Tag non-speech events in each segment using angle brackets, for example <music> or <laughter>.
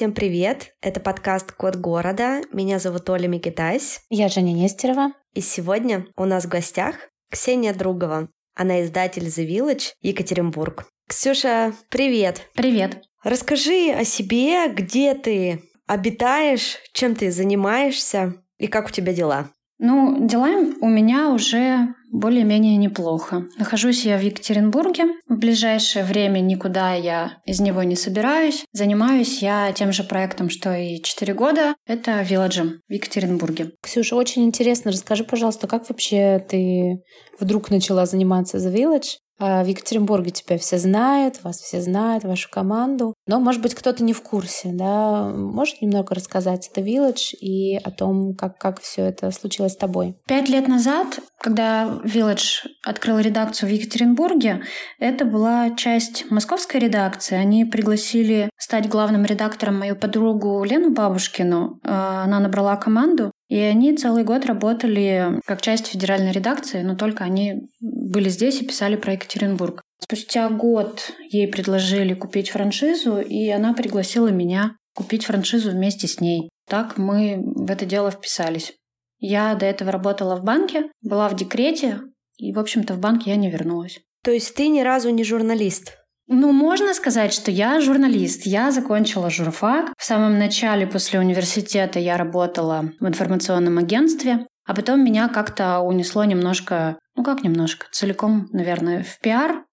Всем привет! Это подкаст «Код города». Меня зовут Оля Микитась. Я Женя Нестерова. И сегодня у нас в гостях Ксения Другова. Она издатель The Village, Екатеринбург. Ксюша, привет! Привет! Расскажи о себе, где ты обитаешь, чем ты занимаешься и как у тебя дела. Ну, дела у меня уже более-менее неплохо. Нахожусь я в Екатеринбурге. В ближайшее время никуда я из него не собираюсь. Занимаюсь я тем же проектом, что и 4 года. Это Вилладжем в Екатеринбурге. Ксюша, очень интересно. Расскажи, пожалуйста, как вообще ты вдруг начала заниматься The Village? А в Екатеринбурге тебя все знают, вас все знают, вашу команду. Но, может быть, кто-то не в курсе, да? Можешь немного рассказать о The Village и о том, как, как все это случилось с тобой? Пять лет назад, когда Village открыл редакцию в Екатеринбурге, это была часть московской редакции. Они пригласили стать главным редактором мою подругу Лену Бабушкину. А, она набрала команду, и они целый год работали как часть федеральной редакции, но только они были здесь и писали про Екатеринбург. Спустя год ей предложили купить франшизу, и она пригласила меня купить франшизу вместе с ней. Так мы в это дело вписались. Я до этого работала в банке, была в декрете, и, в общем-то, в банк я не вернулась. То есть ты ни разу не журналист? Ну, можно сказать, что я журналист. Я закончила журфак. В самом начале после университета я работала в информационном агентстве, а потом меня как-то унесло немножко, ну как немножко, целиком, наверное, в пиар,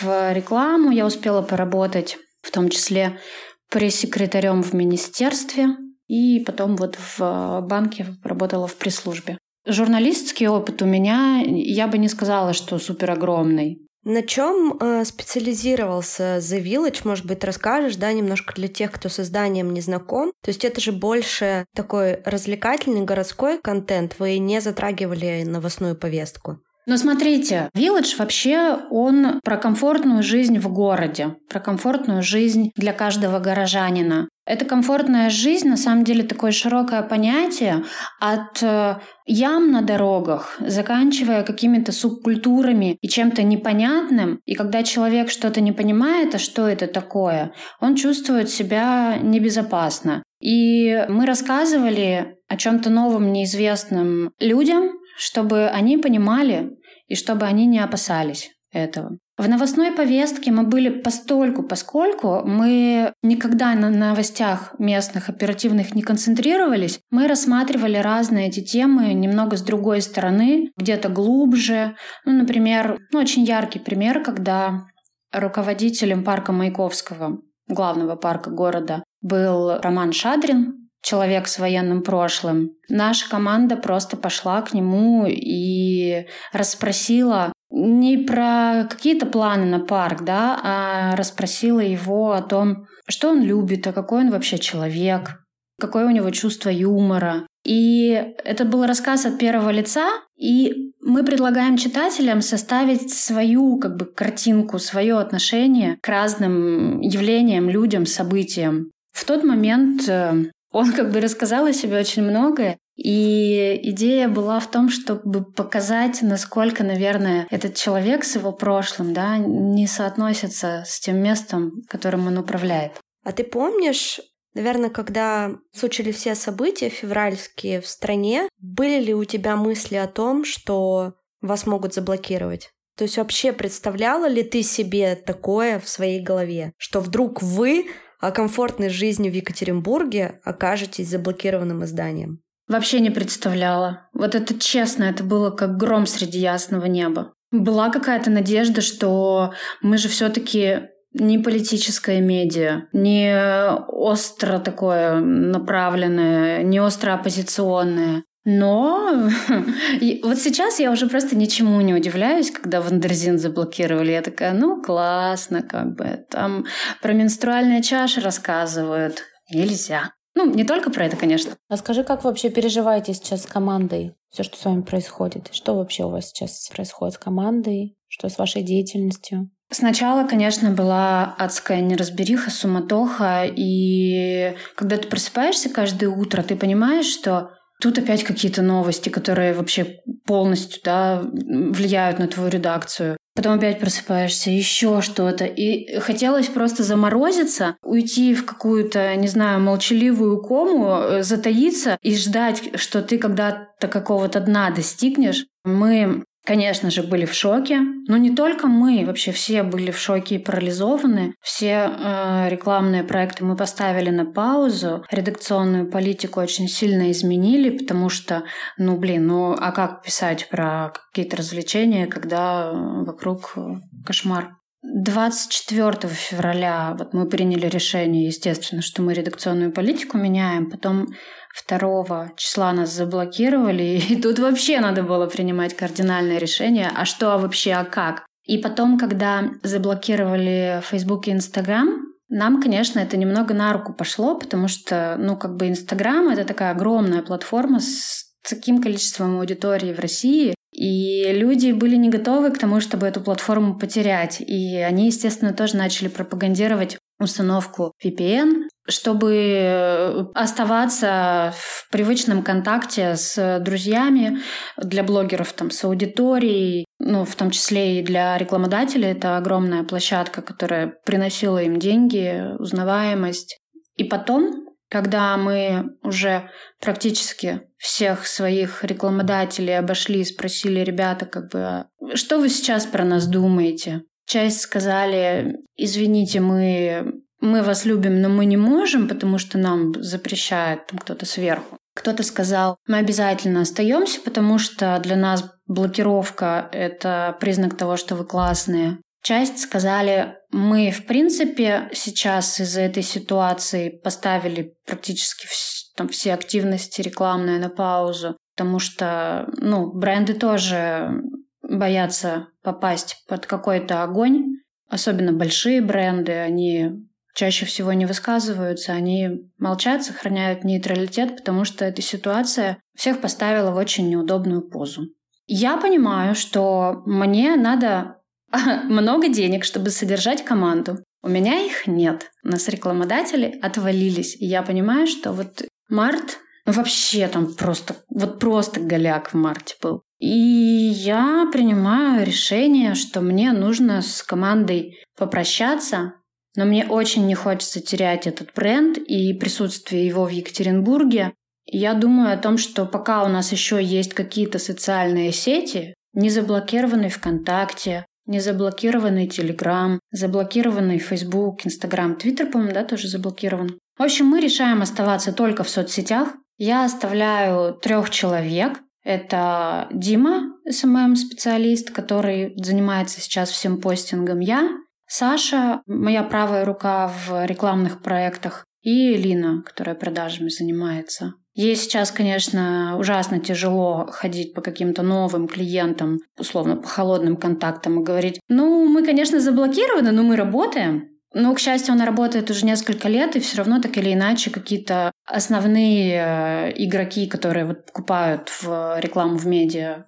в рекламу. Я успела поработать, в том числе пресс-секретарем в министерстве, и потом вот в банке работала в пресс-службе. Журналистский опыт у меня, я бы не сказала, что супер огромный. На чем э, специализировался The Village? Может быть, расскажешь, да, немножко для тех, кто с изданием не знаком. То есть это же больше такой развлекательный городской контент. Вы не затрагивали новостную повестку. Но смотрите, Village вообще он про комфортную жизнь в городе, про комфортную жизнь для каждого горожанина. Это комфортная жизнь, на самом деле, такое широкое понятие от э, ям на дорогах, заканчивая какими-то субкультурами и чем-то непонятным. И когда человек что-то не понимает, а что это такое, он чувствует себя небезопасно. И мы рассказывали о чем-то новом, неизвестном людям, чтобы они понимали и чтобы они не опасались этого. В новостной повестке мы были постольку, поскольку мы никогда на новостях местных оперативных не концентрировались, мы рассматривали разные эти темы немного с другой стороны, где-то глубже. Ну, например, ну, очень яркий пример, когда руководителем парка Маяковского, главного парка города, был Роман Шадрин, человек с военным прошлым. Наша команда просто пошла к нему и расспросила не про какие-то планы на парк, да, а расспросила его о том, что он любит, а какой он вообще человек, какое у него чувство юмора. И это был рассказ от первого лица, и мы предлагаем читателям составить свою как бы картинку, свое отношение к разным явлениям, людям, событиям. В тот момент э, он как бы рассказал о себе очень многое, и идея была в том, чтобы показать, насколько, наверное, этот человек с его прошлым да, не соотносится с тем местом, которым он управляет. А ты помнишь, наверное, когда случились все события февральские в стране, были ли у тебя мысли о том, что вас могут заблокировать? То есть вообще представляла ли ты себе такое в своей голове, что вдруг вы о комфортной жизни в Екатеринбурге окажетесь заблокированным изданием? Вообще не представляла. Вот это честно, это было как гром среди ясного неба. Была какая-то надежда, что мы же все-таки не политическое медиа, не остро такое направленное, не остро оппозиционное. Но <laughs> вот сейчас я уже просто ничему не удивляюсь, когда Wonderzine заблокировали. Я такая, ну классно, как бы. Там про менструальные чаши рассказывают. Нельзя. Ну, не только про это, конечно. А скажи, как вообще переживаете сейчас с командой все, что с вами происходит? Что вообще у вас сейчас происходит с командой? Что с вашей деятельностью? Сначала, конечно, была адская неразбериха, суматоха, и когда ты просыпаешься каждое утро, ты понимаешь, что Тут опять какие-то новости, которые вообще полностью да, влияют на твою редакцию. Потом опять просыпаешься, еще что-то. И хотелось просто заморозиться, уйти в какую-то, не знаю, молчаливую кому, э, затаиться и ждать, что ты когда-то какого-то дна достигнешь. Мы конечно же, были в шоке. Но не только мы, вообще все были в шоке и парализованы. Все э, рекламные проекты мы поставили на паузу. Редакционную политику очень сильно изменили, потому что, ну блин, ну а как писать про какие-то развлечения, когда вокруг кошмар? 24 февраля вот мы приняли решение, естественно, что мы редакционную политику меняем. Потом 2 числа нас заблокировали, <laughs> и тут вообще надо было принимать кардинальное решение, а что а вообще, а как. И потом, когда заблокировали Facebook и Instagram, нам, конечно, это немного на руку пошло, потому что, ну, как бы Инстаграм — это такая огромная платформа с таким количеством аудитории в России, и люди были не готовы к тому, чтобы эту платформу потерять. И они, естественно, тоже начали пропагандировать установку VPN, чтобы э, оставаться в привычном контакте с друзьями, для блогеров там, с аудиторией, ну, в том числе и для рекламодателей. Это огромная площадка, которая приносила им деньги, узнаваемость. И потом, когда мы уже практически всех своих рекламодателей обошли и спросили, ребята, как бы, «А что вы сейчас про нас думаете? Часть сказали, извините, мы, мы вас любим, но мы не можем, потому что нам запрещает там кто-то сверху. Кто-то сказал, мы обязательно остаемся, потому что для нас блокировка — это признак того, что вы классные. Часть сказали, мы, в принципе, сейчас из-за этой ситуации поставили практически там, все активности рекламные на паузу, потому что ну, бренды тоже боятся попасть под какой-то огонь, особенно большие бренды, они чаще всего не высказываются, они молчат, сохраняют нейтралитет, потому что эта ситуация всех поставила в очень неудобную позу. Я понимаю, что мне надо <laughs> много денег, чтобы содержать команду. У меня их нет. У нас рекламодатели отвалились. И я понимаю, что вот март вообще там просто, вот просто голяк в марте был. И я принимаю решение, что мне нужно с командой попрощаться, но мне очень не хочется терять этот бренд и присутствие его в Екатеринбурге. я думаю о том, что пока у нас еще есть какие-то социальные сети, не заблокированный ВКонтакте, не заблокированный Телеграм, заблокированный Фейсбук, Инстаграм, Твиттер, по-моему, да, тоже заблокирован. В общем, мы решаем оставаться только в соцсетях. Я оставляю трех человек, это Дима, SMM-специалист, который занимается сейчас всем постингом. Я, Саша, моя правая рука в рекламных проектах, и Лина, которая продажами занимается. Ей сейчас, конечно, ужасно тяжело ходить по каким-то новым клиентам, условно, по холодным контактам и говорить, ну, мы, конечно, заблокированы, но мы работаем. Но, к счастью, она работает уже несколько лет, и все равно так или иначе какие-то основные э, игроки, которые вот покупают в рекламу в медиа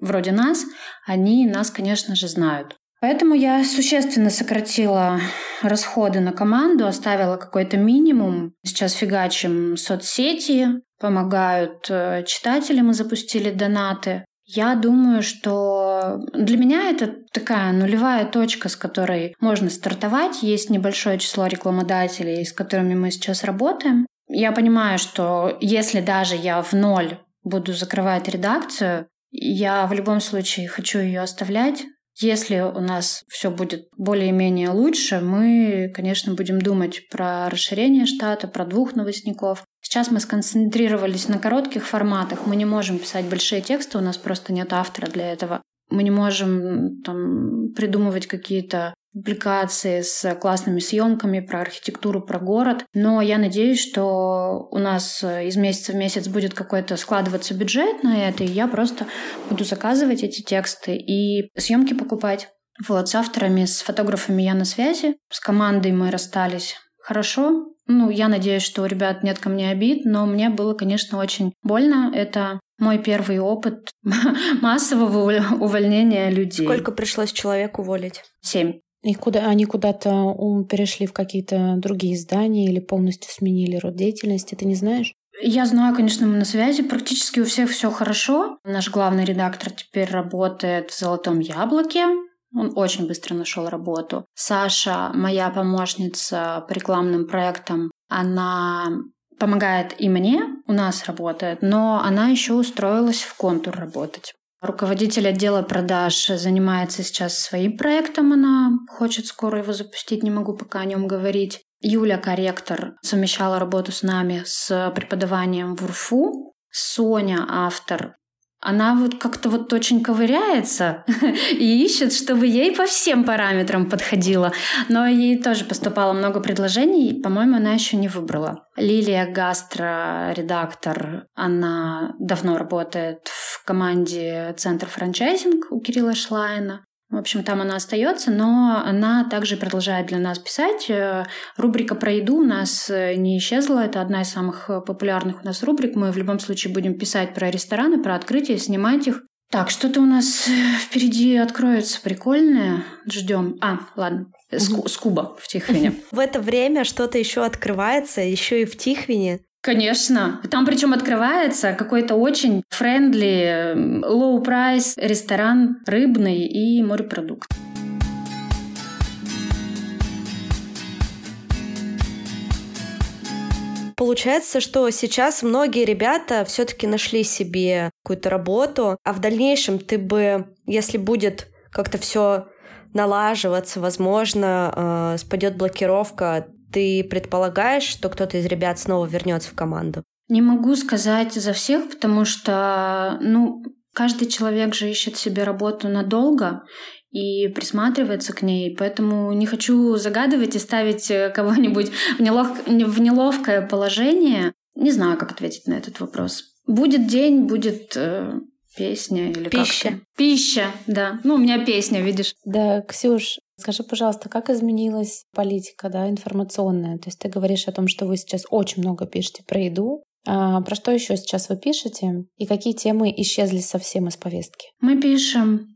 вроде нас, они нас, конечно же, знают. Поэтому я существенно сократила расходы на команду, оставила какой-то минимум. Сейчас фигачим соцсети, помогают э, читателям, мы запустили донаты. Я думаю, что для меня это такая нулевая точка, с которой можно стартовать. Есть небольшое число рекламодателей, с которыми мы сейчас работаем. Я понимаю, что если даже я в ноль буду закрывать редакцию, я в любом случае хочу ее оставлять. Если у нас все будет более-менее лучше, мы, конечно, будем думать про расширение штата, про двух новостников. Сейчас мы сконцентрировались на коротких форматах. Мы не можем писать большие тексты, у нас просто нет автора для этого. Мы не можем там, придумывать какие-то публикации с классными съемками про архитектуру, про город. Но я надеюсь, что у нас из месяца в месяц будет какой-то складываться бюджет на это, и я просто буду заказывать эти тексты и съемки покупать. Вот, с авторами, с фотографами я на связи. С командой мы расстались хорошо. Ну, я надеюсь, что у ребят нет ко мне обид, но мне было, конечно, очень больно. Это мой первый опыт <laughs> массового увольнения людей. Сколько пришлось человеку уволить? Семь. И куда они куда-то перешли в какие-то другие здания или полностью сменили род деятельности, ты не знаешь? Я знаю, конечно, мы на связи. Практически у всех все хорошо. Наш главный редактор теперь работает в «Золотом яблоке». Он очень быстро нашел работу. Саша, моя помощница по рекламным проектам, она помогает и мне, у нас работает, но она еще устроилась в контур работать. Руководитель отдела продаж занимается сейчас своим проектом, она хочет скоро его запустить, не могу пока о нем говорить. Юля, корректор, совмещала работу с нами с преподаванием в УРФУ. Соня, автор, она вот как-то вот очень ковыряется <laughs> и ищет, чтобы ей по всем параметрам подходило. Но ей тоже поступало много предложений, и, по-моему, она еще не выбрала. Лилия Гастро, редактор, она давно работает в команде Центр франчайзинг у Кирилла Шлайна. В общем, там она остается, но она также продолжает для нас писать. Э, рубрика про еду у нас э, не исчезла. Это одна из самых э, популярных у нас рубрик. Мы в любом случае будем писать про рестораны, про открытия, снимать их. Так, что-то у нас впереди откроется прикольное. Ждем. А, ладно. Ску- Скуба в Тихвине. <laughs> В это время что-то еще открывается, еще и в Тихвине. Конечно. Там причем открывается какой-то очень friendly, low price ресторан рыбный и морепродукт. Получается, что сейчас многие ребята все-таки нашли себе какую-то работу, а в дальнейшем ты бы, если будет как-то все налаживаться, возможно, э, спадет блокировка, ты предполагаешь, что кто-то из ребят снова вернется в команду? Не могу сказать за всех, потому что, ну, каждый человек же ищет себе работу надолго и присматривается к ней, поэтому не хочу загадывать и ставить э, кого-нибудь в, нелов... в неловкое положение. Не знаю, как ответить на этот вопрос. Будет день, будет э, песня или пища. Как пища, да. Ну, у меня песня, видишь. Да, Ксюш, Скажи, пожалуйста, как изменилась политика да, информационная? То есть ты говоришь о том, что вы сейчас очень много пишете про еду. А про что еще сейчас вы пишете? И какие темы исчезли совсем из повестки? Мы пишем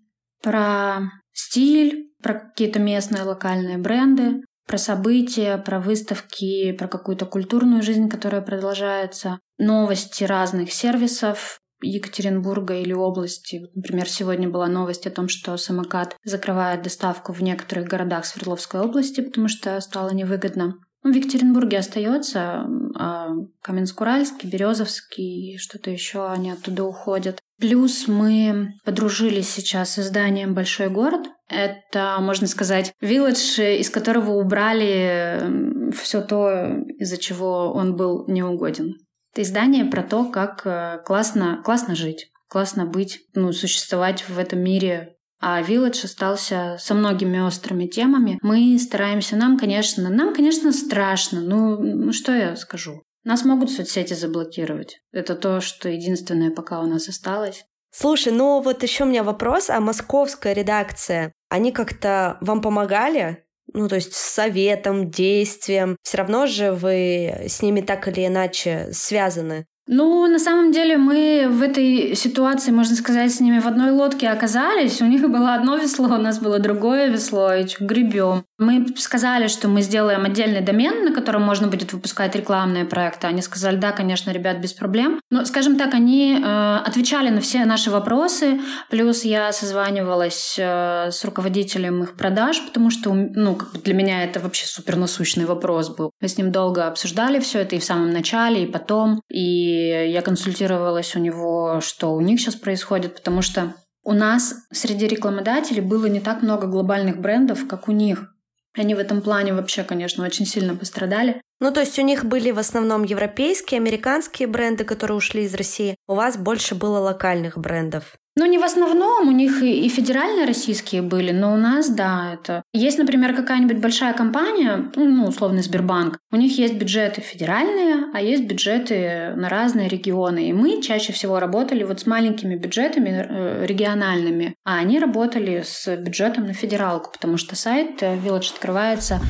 про стиль, про какие-то местные локальные бренды, про события, про выставки, про какую-то культурную жизнь, которая продолжается, новости разных сервисов, Екатеринбурга или области. Например, сегодня была новость о том, что самокат закрывает доставку в некоторых городах Свердловской области, потому что стало невыгодно. Ну, в Екатеринбурге остается, а Каменск-Уральский, Березовский, что-то еще, они оттуда уходят. Плюс мы подружились сейчас с изданием «Большой город». Это, можно сказать, вилледж, из которого убрали все то, из-за чего он был неугоден. Это издание про то, как э, классно, классно жить, классно быть, ну, существовать в этом мире. А Village остался со многими острыми темами. Мы стараемся, нам, конечно, нам, конечно, страшно. Ну, ну что я скажу? Нас могут соцсети заблокировать. Это то, что единственное пока у нас осталось. Слушай, ну вот еще у меня вопрос, а московская редакция, они как-то вам помогали? Ну, то есть с советом, действием. Все равно же вы с ними так или иначе связаны. Ну, на самом деле мы в этой ситуации, можно сказать, с ними в одной лодке оказались. У них было одно весло, у нас было другое весло, и гребем. Мы сказали, что мы сделаем отдельный домен, на котором можно будет выпускать рекламные проекты. Они сказали, да, конечно, ребят, без проблем. Но, скажем так, они э, отвечали на все наши вопросы. Плюс я созванивалась э, с руководителем их продаж, потому что, ну, как бы для меня это вообще супер насущный вопрос был. Мы с ним долго обсуждали все это и в самом начале, и потом. И я консультировалась у него, что у них сейчас происходит, потому что у нас среди рекламодателей было не так много глобальных брендов, как у них. Они в этом плане вообще, конечно, очень сильно пострадали. Ну, то есть у них были в основном европейские, американские бренды, которые ушли из России. У вас больше было локальных брендов. Ну, не в основном, у них и, и федеральные российские были, но у нас, да, это... Есть, например, какая-нибудь большая компания, ну, условно, Сбербанк, у них есть бюджеты федеральные, а есть бюджеты на разные регионы. И мы чаще всего работали вот с маленькими бюджетами э, региональными, а они работали с бюджетом на федералку, потому что сайт э, Village открывается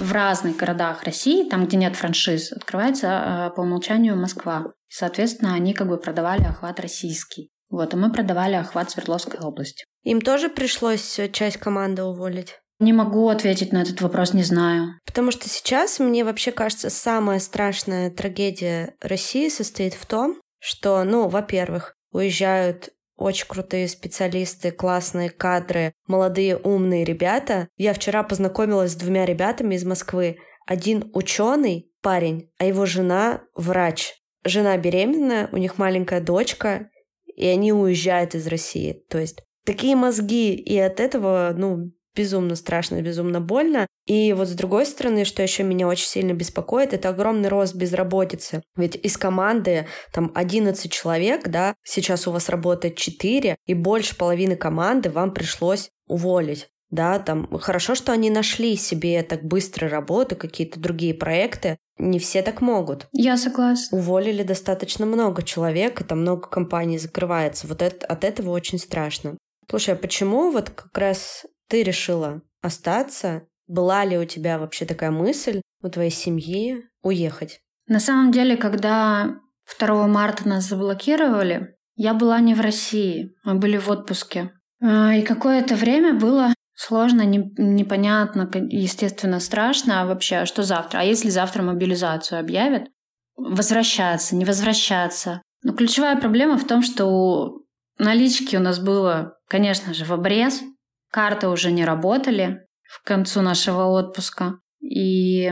в разных городах России, там, где нет франшиз, открывается э, по умолчанию Москва. Соответственно, они как бы продавали охват российский. Вот, а мы продавали охват Свердловской области. Им тоже пришлось часть команды уволить? Не могу ответить на этот вопрос, не знаю. Потому что сейчас, мне вообще кажется, самая страшная трагедия России состоит в том, что, ну, во-первых, уезжают очень крутые специалисты, классные кадры, молодые умные ребята. Я вчера познакомилась с двумя ребятами из Москвы. Один ученый парень, а его жена врач. Жена беременная, у них маленькая дочка, и они уезжают из России. То есть такие мозги, и от этого, ну, безумно страшно, безумно больно. И вот с другой стороны, что еще меня очень сильно беспокоит, это огромный рост безработицы. Ведь из команды там 11 человек, да, сейчас у вас работает 4, и больше половины команды вам пришлось уволить. Да, там хорошо, что они нашли себе так быстро работу, какие-то другие проекты. Не все так могут. Я согласна. Уволили достаточно много человек, и там много компаний закрывается. Вот это, от этого очень страшно. Слушай, а почему вот как раз ты решила остаться? Была ли у тебя вообще такая мысль у твоей семьи уехать? На самом деле, когда 2 марта нас заблокировали, я была не в России, мы были в отпуске. А, и какое-то время было сложно, не, непонятно, естественно, страшно а вообще, а что завтра? А если завтра мобилизацию объявят? Возвращаться, не возвращаться. Но ключевая проблема в том, что налички у нас было, конечно же, в обрез, Карты уже не работали в концу нашего отпуска. И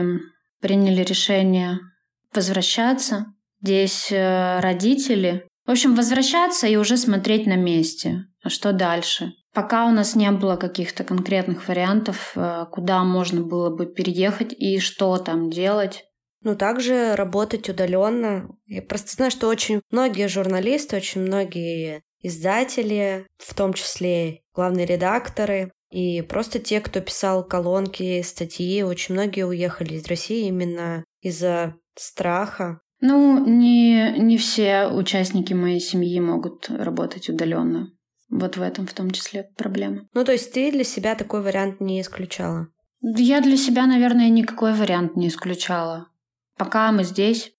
приняли решение возвращаться. Здесь э, родители. В общем, возвращаться и уже смотреть на месте. А что дальше? Пока у нас не было каких-то конкретных вариантов, э, куда можно было бы переехать и что там делать. Ну, также работать удаленно. Я просто знаю, что очень многие журналисты, очень многие издатели, в том числе главные редакторы, и просто те, кто писал колонки, статьи, очень многие уехали из России именно из-за страха. Ну, не, не все участники моей семьи могут работать удаленно. Вот в этом в том числе проблема. Ну, то есть ты для себя такой вариант не исключала? Я для себя, наверное, никакой вариант не исключала. Пока мы здесь,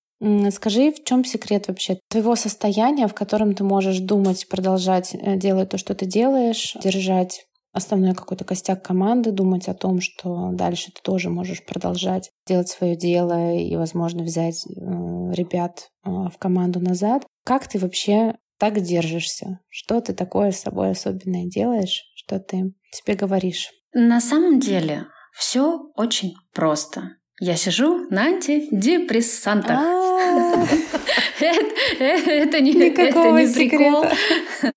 Скажи, в чем секрет вообще твоего состояния, в котором ты можешь думать, продолжать э, делать то, что ты делаешь, держать основной какой-то костяк команды, думать о том, что дальше ты тоже можешь продолжать делать свое дело и, возможно, взять э, ребят э, в команду назад. Как ты вообще так держишься? Что ты такое с собой особенное делаешь? Что ты себе говоришь? На самом деле все очень просто. Я сижу на антидепрессантах. А. <laughs> Это не прикол.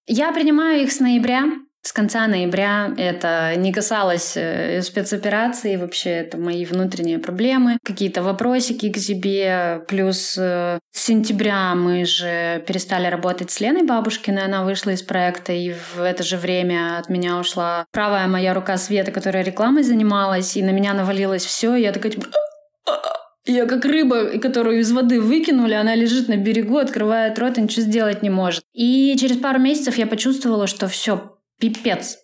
Я принимаю их с ноября. С конца ноября это не касалось э, спецоперации, вообще это мои внутренние проблемы, какие-то вопросики к себе. Плюс э, с сентября мы же перестали работать с Леной Бабушкиной, она вышла из проекта, и в это же время от меня ушла правая моя рука Света, которая рекламой занималась, и на меня навалилось все, и я такая типа я как рыба, которую из воды выкинули, она лежит на берегу, открывает рот и ничего сделать не может. И через пару месяцев я почувствовала, что все, пипец.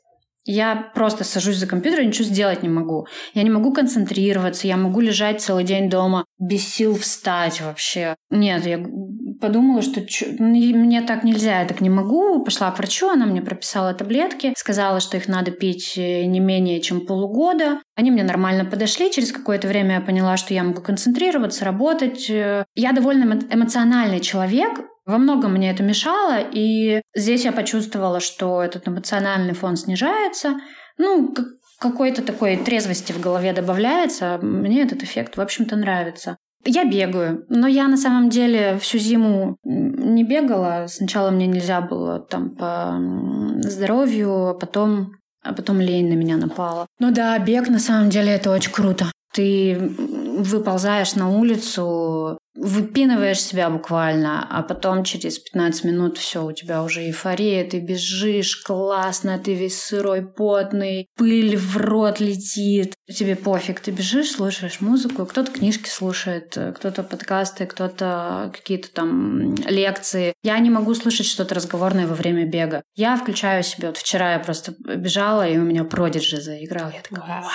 Я просто сажусь за компьютер и ничего сделать не могу. Я не могу концентрироваться, я могу лежать целый день дома без сил встать вообще. Нет, я подумала, что чё, мне так нельзя, я так не могу. Пошла к врачу, она мне прописала таблетки, сказала, что их надо пить э, не менее чем полугода. Они мне нормально подошли. Через какое-то время я поняла, что я могу концентрироваться, работать. Э, я довольно эмоциональный человек, во многом мне это мешало, и здесь я почувствовала, что этот эмоциональный фон снижается. Ну, какой-то такой трезвости в голове добавляется. Мне этот эффект, в общем-то, нравится. Я бегаю, но я на самом деле всю зиму не бегала. Сначала мне нельзя было там по здоровью, а потом, а потом лень на меня напала. Ну да, бег на самом деле это очень круто. Ты выползаешь на улицу, выпинываешь себя буквально, а потом через 15 минут все, у тебя уже эйфория, ты бежишь, классно, ты весь сырой, потный, пыль в рот летит, тебе пофиг, ты бежишь, слушаешь музыку, кто-то книжки слушает, кто-то подкасты, кто-то какие-то там лекции. Я не могу слушать что-то разговорное во время бега. Я включаю себе, вот вчера я просто бежала, и у меня Продиджи заиграл, я такая, вау.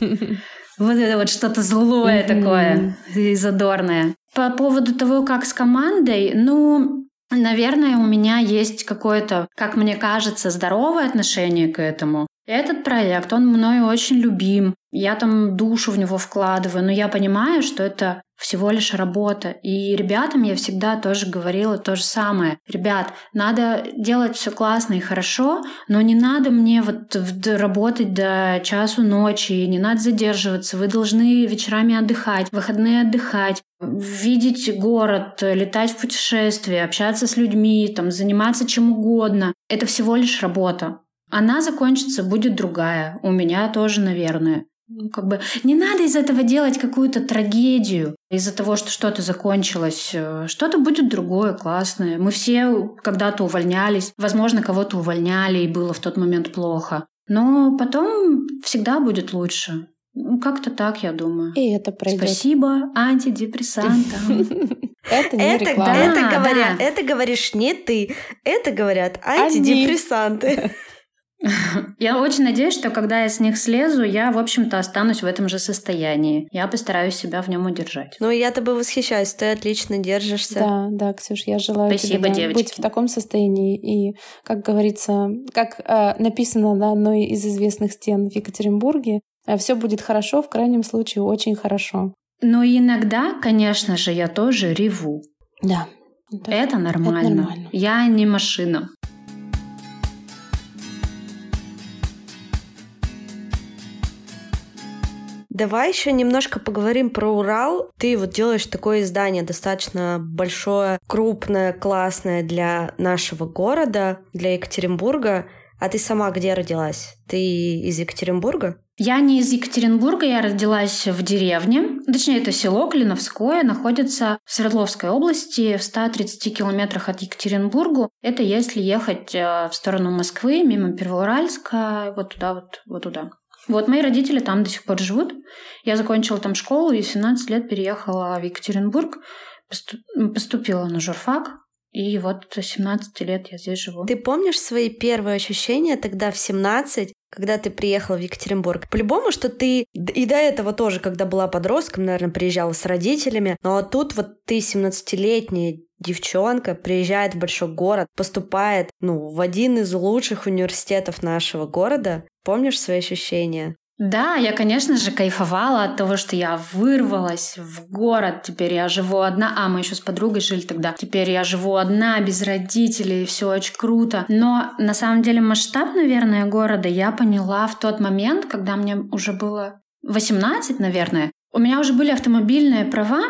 <laughs> Вот это вот что-то злое такое и задорное. По поводу того, как с командой, ну, Наверное, у меня есть какое-то, как мне кажется, здоровое отношение к этому. Этот проект, он мною очень любим. Я там душу в него вкладываю, но я понимаю, что это всего лишь работа. И ребятам я всегда тоже говорила то же самое. Ребят, надо делать все классно и хорошо, но не надо мне вот работать до часу ночи, не надо задерживаться. Вы должны вечерами отдыхать, выходные отдыхать, видеть город, летать в путешествия, общаться с людьми, там, заниматься чем угодно. Это всего лишь работа. Она закончится, будет другая. У меня тоже, наверное. Ну, как бы не надо из этого делать какую-то трагедию из-за того, что что-то закончилось. Э, что-то будет другое, классное. Мы все когда-то увольнялись. Возможно, кого-то увольняли, и было в тот момент плохо. Но потом всегда будет лучше. Ну, как-то так, я думаю. И это пройдет. Спасибо антидепрессантам. <laughs> Это не это, реклама. Это, говоря, это говоришь не ты, это говорят антидепрессанты. <laughs> <laughs> Я очень надеюсь, что когда я с них слезу, я, в общем-то, останусь в этом же состоянии. Я постараюсь себя в нем удержать. Ну, я тобой восхищаюсь, ты отлично держишься. Да, да, Ксюш, я желаю Спасибо, тебе да, быть в таком состоянии. И, как говорится, как э, написано на одной из известных стен в Екатеринбурге, э, все будет хорошо, в крайнем случае очень хорошо. Но иногда, конечно же, я тоже реву. Да. Это, это нормально. Это нормально. Я не машина. Давай еще немножко поговорим про Урал. Ты вот делаешь такое издание достаточно большое, крупное, классное для нашего города, для Екатеринбурга. А ты сама где родилась? Ты из Екатеринбурга? Я не из Екатеринбурга, я родилась в деревне. Точнее, это село Клиновское, находится в Свердловской области, в 130 километрах от Екатеринбурга. Это если ехать э, в сторону Москвы, мимо Первоуральска, вот туда, вот, вот туда. Вот мои родители там до сих пор живут. Я закончила там школу и в 17 лет переехала в Екатеринбург, поступила на журфак, и вот до 17 лет я здесь живу. Ты помнишь свои первые ощущения тогда в 17, когда ты приехала в Екатеринбург? По-любому, что ты и до этого тоже, когда была подростком, наверное, приезжала с родителями, но вот тут вот ты 17-летняя девчонка приезжает в большой город, поступает, ну, в один из лучших университетов нашего города. Помнишь свои ощущения? Да, я, конечно же, кайфовала от того, что я вырвалась в город. Теперь я живу одна. А, мы еще с подругой жили тогда. Теперь я живу одна, без родителей, все очень круто. Но на самом деле масштаб, наверное, города я поняла в тот момент, когда мне уже было 18, наверное. У меня уже были автомобильные права,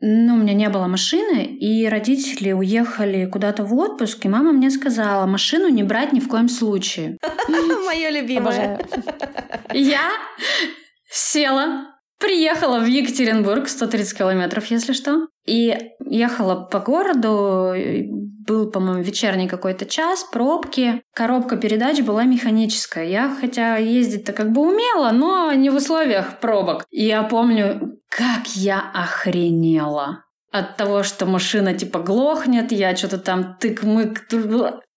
ну, у меня не было машины, и родители уехали куда-то в отпуск, и мама мне сказала, машину не брать ни в коем случае. <laughs> Мое любимое. Я села, приехала в Екатеринбург, 130 километров, если что, и ехала по городу, был, по-моему, вечерний какой-то час, пробки. Коробка передач была механическая. Я, хотя ездить-то как бы умела, но не в условиях пробок. И я помню, как я охренела от того, что машина типа глохнет, я что-то там тык-мык.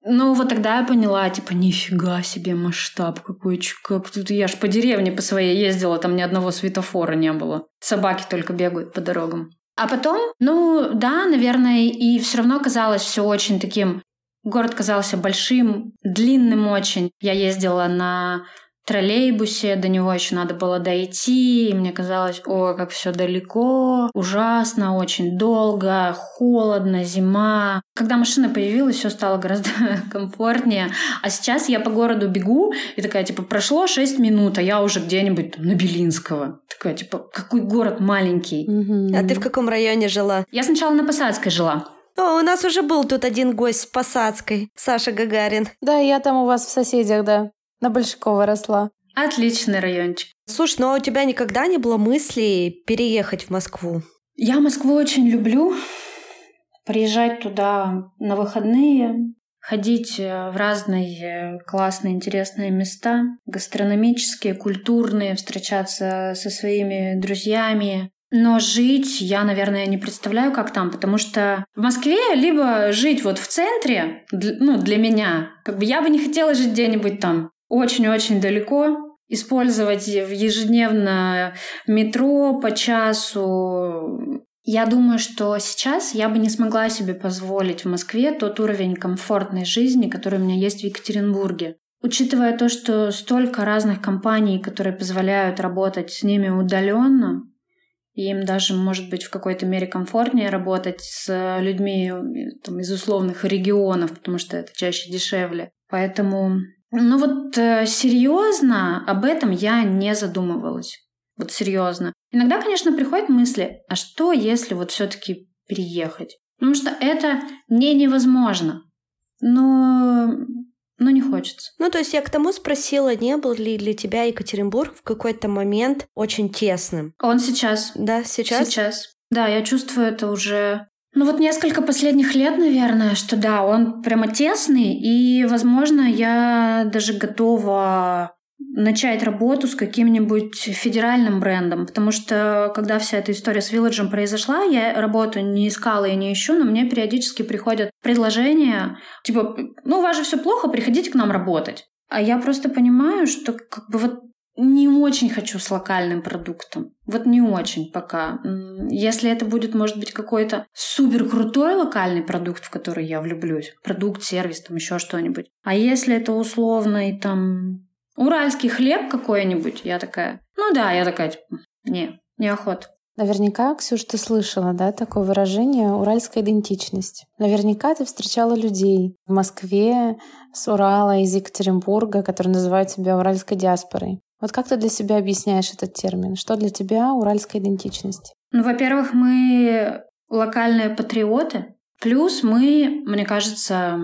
Ну, вот тогда я поняла, типа, нифига себе масштаб какой, как тут я ж по деревне по своей ездила, там ни одного светофора не было. Собаки только бегают по дорогам. А потом, ну да, наверное, и все равно казалось все очень таким Город казался большим, длинным очень. Я ездила на троллейбусе, до него еще надо было дойти, и мне казалось, о, как все далеко, ужасно, очень долго, холодно, зима. Когда машина появилась, все стало гораздо <laughs> комфортнее. А сейчас я по городу бегу, и такая, типа, прошло 6 минут, а я уже где-нибудь там, на Белинского. Такая, типа, какой город маленький. А ты в каком районе жила? Я сначала на Посадской жила. О, у нас уже был тут один гость с Посадской, Саша Гагарин. Да, я там у вас в соседях, да. На Большакова росла. Отличный райончик. Слушай, ну а у тебя никогда не было мысли переехать в Москву? Я Москву очень люблю. Приезжать туда на выходные, ходить э, в разные классные, интересные места, гастрономические, культурные, встречаться со своими друзьями. Но жить я, наверное, не представляю, как там, потому что в Москве либо жить вот в центре, ну, для меня, как бы я бы не хотела жить где-нибудь там очень-очень далеко, использовать ежедневно метро по часу. Я думаю, что сейчас я бы не смогла себе позволить в Москве тот уровень комфортной жизни, который у меня есть в Екатеринбурге. Учитывая то, что столько разных компаний, которые позволяют работать с ними удаленно, им даже, может быть, в какой-то мере комфортнее работать с людьми там, из условных регионов, потому что это чаще дешевле. Поэтому, ну вот э, серьезно об этом я не задумывалась. Вот серьезно. Иногда, конечно, приходят мысли, а что, если вот все-таки переехать? Потому что это не невозможно. Но но не хочется. Ну, то есть я к тому спросила, не был ли для тебя Екатеринбург в какой-то момент очень тесным? Он сейчас. Да, сейчас? Сейчас. Да, я чувствую это уже ну вот несколько последних лет, наверное, что да, он прямо тесный, и, возможно, я даже готова начать работу с каким-нибудь федеральным брендом, потому что когда вся эта история с Вилладжем произошла, я работу не искала и не ищу, но мне периодически приходят предложения, типа, ну, у вас же все плохо, приходите к нам работать. А я просто понимаю, что как бы вот не очень хочу с локальным продуктом. Вот не очень пока. Если это будет, может быть, какой-то супер крутой локальный продукт, в который я влюблюсь, продукт, сервис, там еще что-нибудь. А если это условный там уральский хлеб какой-нибудь, я такая, ну да, я такая, типа, не, неохота. Наверняка, Ксюш, ты слышала, да, такое выражение «уральская идентичность». Наверняка ты встречала людей в Москве, с Урала, из Екатеринбурга, которые называют себя уральской диаспорой. Вот как ты для себя объясняешь этот термин? Что для тебя уральская идентичность? Ну, во-первых, мы локальные патриоты, плюс мы, мне кажется,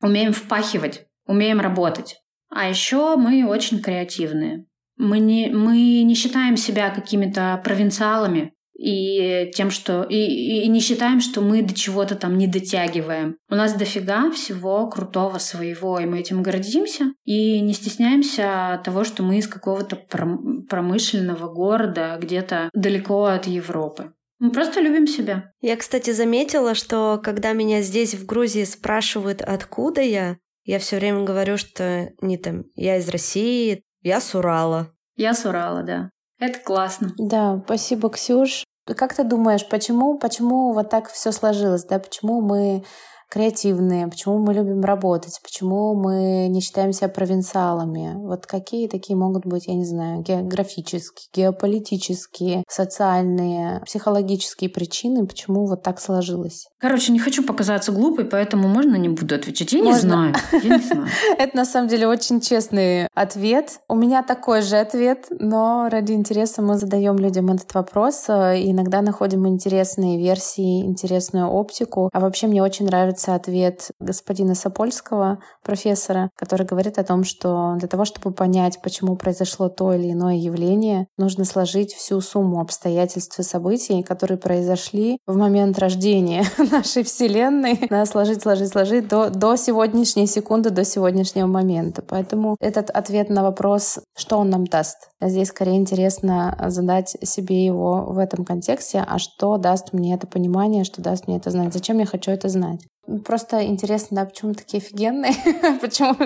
умеем впахивать, умеем работать. А еще мы очень креативные. Мы не, мы не считаем себя какими-то провинциалами и тем, что и, и не считаем, что мы до чего-то там не дотягиваем. У нас дофига всего крутого своего, и мы этим гордимся и не стесняемся того, что мы из какого-то промышленного города где-то далеко от Европы. Мы просто любим себя. Я, кстати, заметила, что когда меня здесь в Грузии спрашивают, откуда я, я все время говорю, что не там, я из России, я с Урала. Я с Урала, да. Это классно. Да, спасибо, Ксюш. Как ты думаешь, почему, почему вот так все сложилось, да? Почему мы креативные, почему мы любим работать, почему мы не считаем себя провинциалами. Вот какие такие могут быть, я не знаю, географические, геополитические, социальные, психологические причины, почему вот так сложилось? Короче, не хочу показаться глупой, поэтому можно не буду отвечать. Я не знаю. Я не знаю. <laughs> Это на самом деле очень честный ответ. У меня такой же ответ, но ради интереса мы задаем людям этот вопрос и иногда находим интересные версии, интересную оптику. А вообще мне очень нравится нравится ответ господина Сапольского, профессора, который говорит о том, что для того, чтобы понять, почему произошло то или иное явление, нужно сложить всю сумму обстоятельств и событий, которые произошли в момент рождения <laughs> нашей Вселенной, да, сложить, сложить, сложить до, до сегодняшней секунды, до сегодняшнего момента. Поэтому этот ответ на вопрос, что он нам даст, здесь скорее интересно задать себе его в этом контексте, а что даст мне это понимание, что даст мне это знать, зачем я хочу это знать. Просто интересно, да, почему такие офигенные? <laughs> почему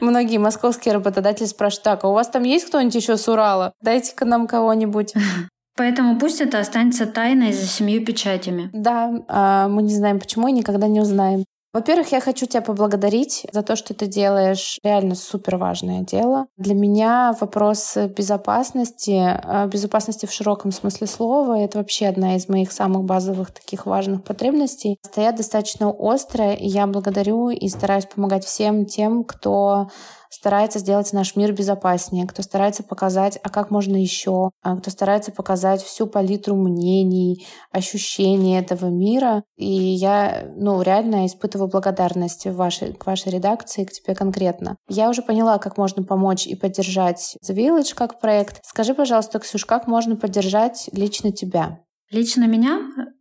многие московские работодатели спрашивают, так, а у вас там есть кто-нибудь еще с Урала? Дайте-ка нам кого-нибудь. <laughs> Поэтому пусть это останется тайной за семью печатями. Да, а мы не знаем почему и никогда не узнаем. Во-первых, я хочу тебя поблагодарить за то, что ты делаешь реально супер важное дело. Для меня вопрос безопасности, а, безопасности в широком смысле слова, это вообще одна из моих самых базовых таких важных потребностей, стоят достаточно остро, и я благодарю и стараюсь помогать всем тем, кто старается сделать наш мир безопаснее, кто старается показать, а как можно еще, а кто старается показать всю палитру мнений, ощущений этого мира. И я, ну, реально испытываю благодарность вашей, к вашей редакции, к тебе конкретно. Я уже поняла, как можно помочь и поддержать The Village как проект. Скажи, пожалуйста, Ксюш, как можно поддержать лично тебя? Лично меня?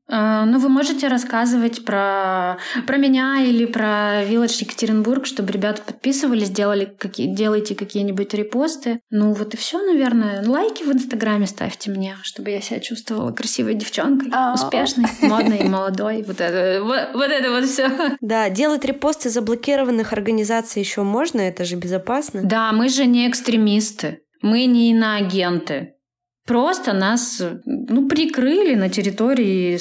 Э, ну, вы можете рассказывать про, про меня или про Village Екатеринбург, чтобы ребята подписывались, делали какие, делайте какие-нибудь репосты. Ну, вот и все, наверное. Лайки в Инстаграме ставьте мне, чтобы я себя чувствовала красивой девчонкой, А-а-а. успешной, модной и молодой. Вот это вот, вот это вот все. Да, делать репосты заблокированных организаций еще можно, это же безопасно. Да, мы же не экстремисты, мы не иноагенты. Просто нас ну, прикрыли на территории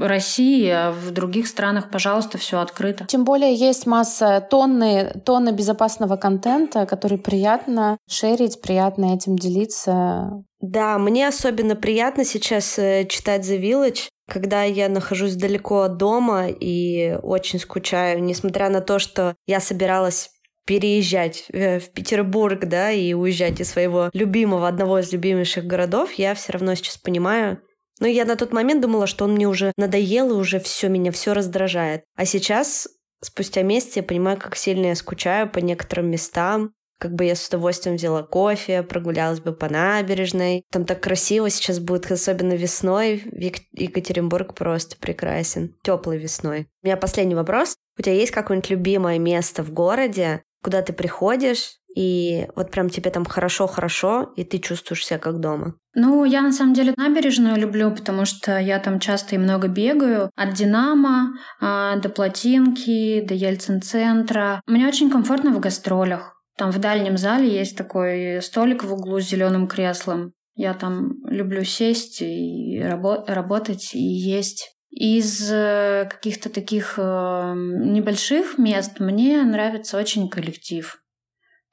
России, а в других странах, пожалуйста, все открыто. Тем более есть масса тонны, тонны безопасного контента, который приятно шерить, приятно этим делиться. Да, мне особенно приятно сейчас э, читать The Village, когда я нахожусь далеко от дома и очень скучаю, несмотря на то, что я собиралась переезжать э, в Петербург, да, и уезжать из своего любимого, одного из любимейших городов, я все равно сейчас понимаю. Но я на тот момент думала, что он мне уже надоел, и уже все меня все раздражает. А сейчас, спустя месяц, я понимаю, как сильно я скучаю по некоторым местам, как бы я с удовольствием взяла кофе, прогулялась бы по набережной. Там так красиво сейчас будет, особенно весной. Екатеринбург просто прекрасен. Теплой весной. У меня последний вопрос. У тебя есть какое-нибудь любимое место в городе, куда ты приходишь, и вот прям тебе там хорошо-хорошо, и ты чувствуешь себя как дома? Ну, я на самом деле набережную люблю, потому что я там часто и много бегаю. От Динамо а, до Плотинки, до Ельцин-центра. Мне очень комфортно в гастролях. Там в дальнем зале есть такой столик в углу с зеленым креслом. Я там люблю сесть и рабо- работать и есть. Из э, каких-то таких э, небольших мест мне нравится очень коллектив.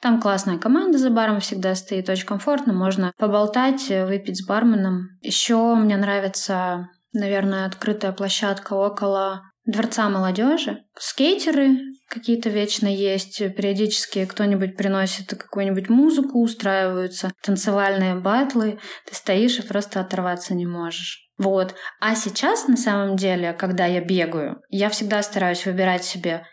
Там классная команда за баром всегда стоит, очень комфортно, можно поболтать, э, выпить с барменом. Еще мне нравится, наверное, открытая площадка около Дворца молодежи. Скейтеры какие-то вечно есть, периодически кто-нибудь приносит какую-нибудь музыку, устраиваются танцевальные батлы, ты стоишь и просто оторваться не можешь. Вот. А сейчас, на самом деле, когда я бегаю, я всегда стараюсь выбирать себе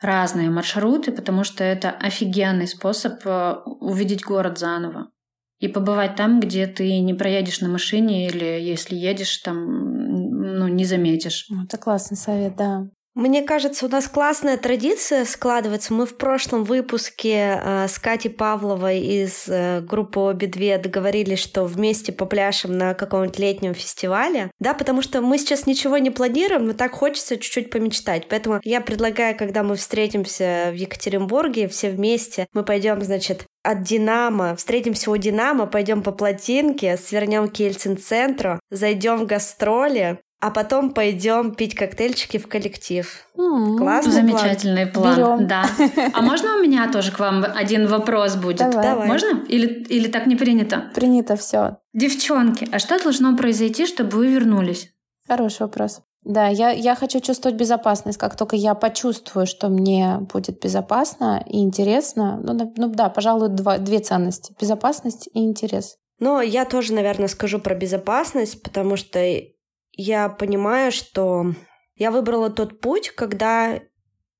разные маршруты, потому что это офигенный способ э, увидеть город заново. И побывать там, где ты не проедешь на машине или если едешь, там ну, не заметишь. Это классный совет, да. Мне кажется, у нас классная традиция складывается. Мы в прошлом выпуске э, с Катей Павловой из э, группы Обе Две договорились, что вместе попляшем на каком-нибудь летнем фестивале. Да, потому что мы сейчас ничего не планируем, но так хочется чуть-чуть помечтать. Поэтому я предлагаю, когда мы встретимся в Екатеринбурге, все вместе, мы пойдем, значит, от Динамо, встретимся у Динамо, пойдем по плотинке, свернем к Ельцин-центру, зайдем в гастроли, а потом пойдем пить коктейльчики в коллектив. Mm-hmm. Классный Замечательный план. план. Да. <laughs> А можно у меня тоже к вам один вопрос будет? Давай. Давай. Можно? Или, или так не принято? Принято все. Девчонки, а что должно произойти, чтобы вы вернулись? Хороший вопрос. Да, я, я хочу чувствовать безопасность. Как только я почувствую, что мне будет безопасно и интересно, ну, ну да, пожалуй, два, две ценности. Безопасность и интерес. Но я тоже, наверное, скажу про безопасность, потому что я понимаю, что я выбрала тот путь, когда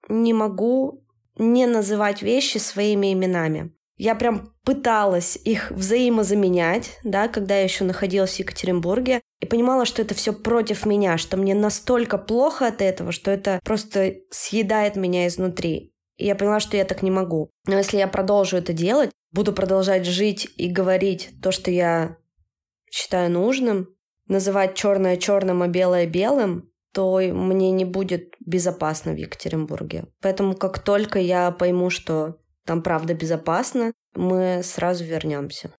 не могу не называть вещи своими именами. Я прям пыталась их взаимозаменять, да, когда я еще находилась в Екатеринбурге, и понимала, что это все против меня, что мне настолько плохо от этого, что это просто съедает меня изнутри. И я поняла, что я так не могу. Но если я продолжу это делать, буду продолжать жить и говорить то, что я считаю нужным, называть черное черным, а белое белым, то мне не будет безопасно в Екатеринбурге. Поэтому как только я пойму, что там правда безопасно, мы сразу вернемся.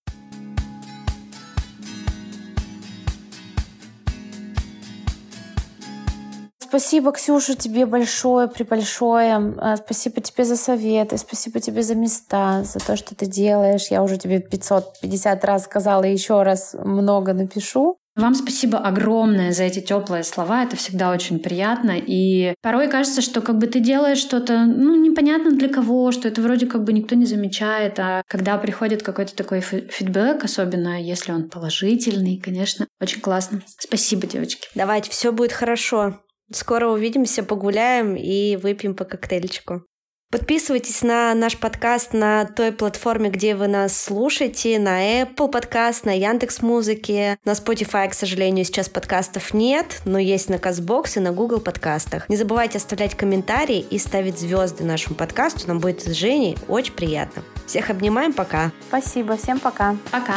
Спасибо, Ксюша, тебе большое, прибольшое. А, спасибо тебе за советы, спасибо тебе за места, за то, что ты делаешь. Я уже тебе 550 раз сказала, еще раз много напишу. Вам спасибо огромное за эти теплые слова. Это всегда очень приятно. И порой кажется, что как бы ты делаешь что-то, ну, непонятно для кого, что это вроде как бы никто не замечает. А когда приходит какой-то такой фидбэк, особенно если он положительный, конечно, очень классно. Спасибо, девочки. Давайте, все будет хорошо. Скоро увидимся, погуляем и выпьем по коктейльчику. Подписывайтесь на наш подкаст на той платформе, где вы нас слушаете, на Apple подкаст, на Яндекс Музыке, на Spotify, к сожалению, сейчас подкастов нет, но есть на Казбокс и на Google подкастах. Не забывайте оставлять комментарии и ставить звезды нашему подкасту, нам будет с Женей очень приятно. Всех обнимаем, пока. Спасибо, всем пока. Пока.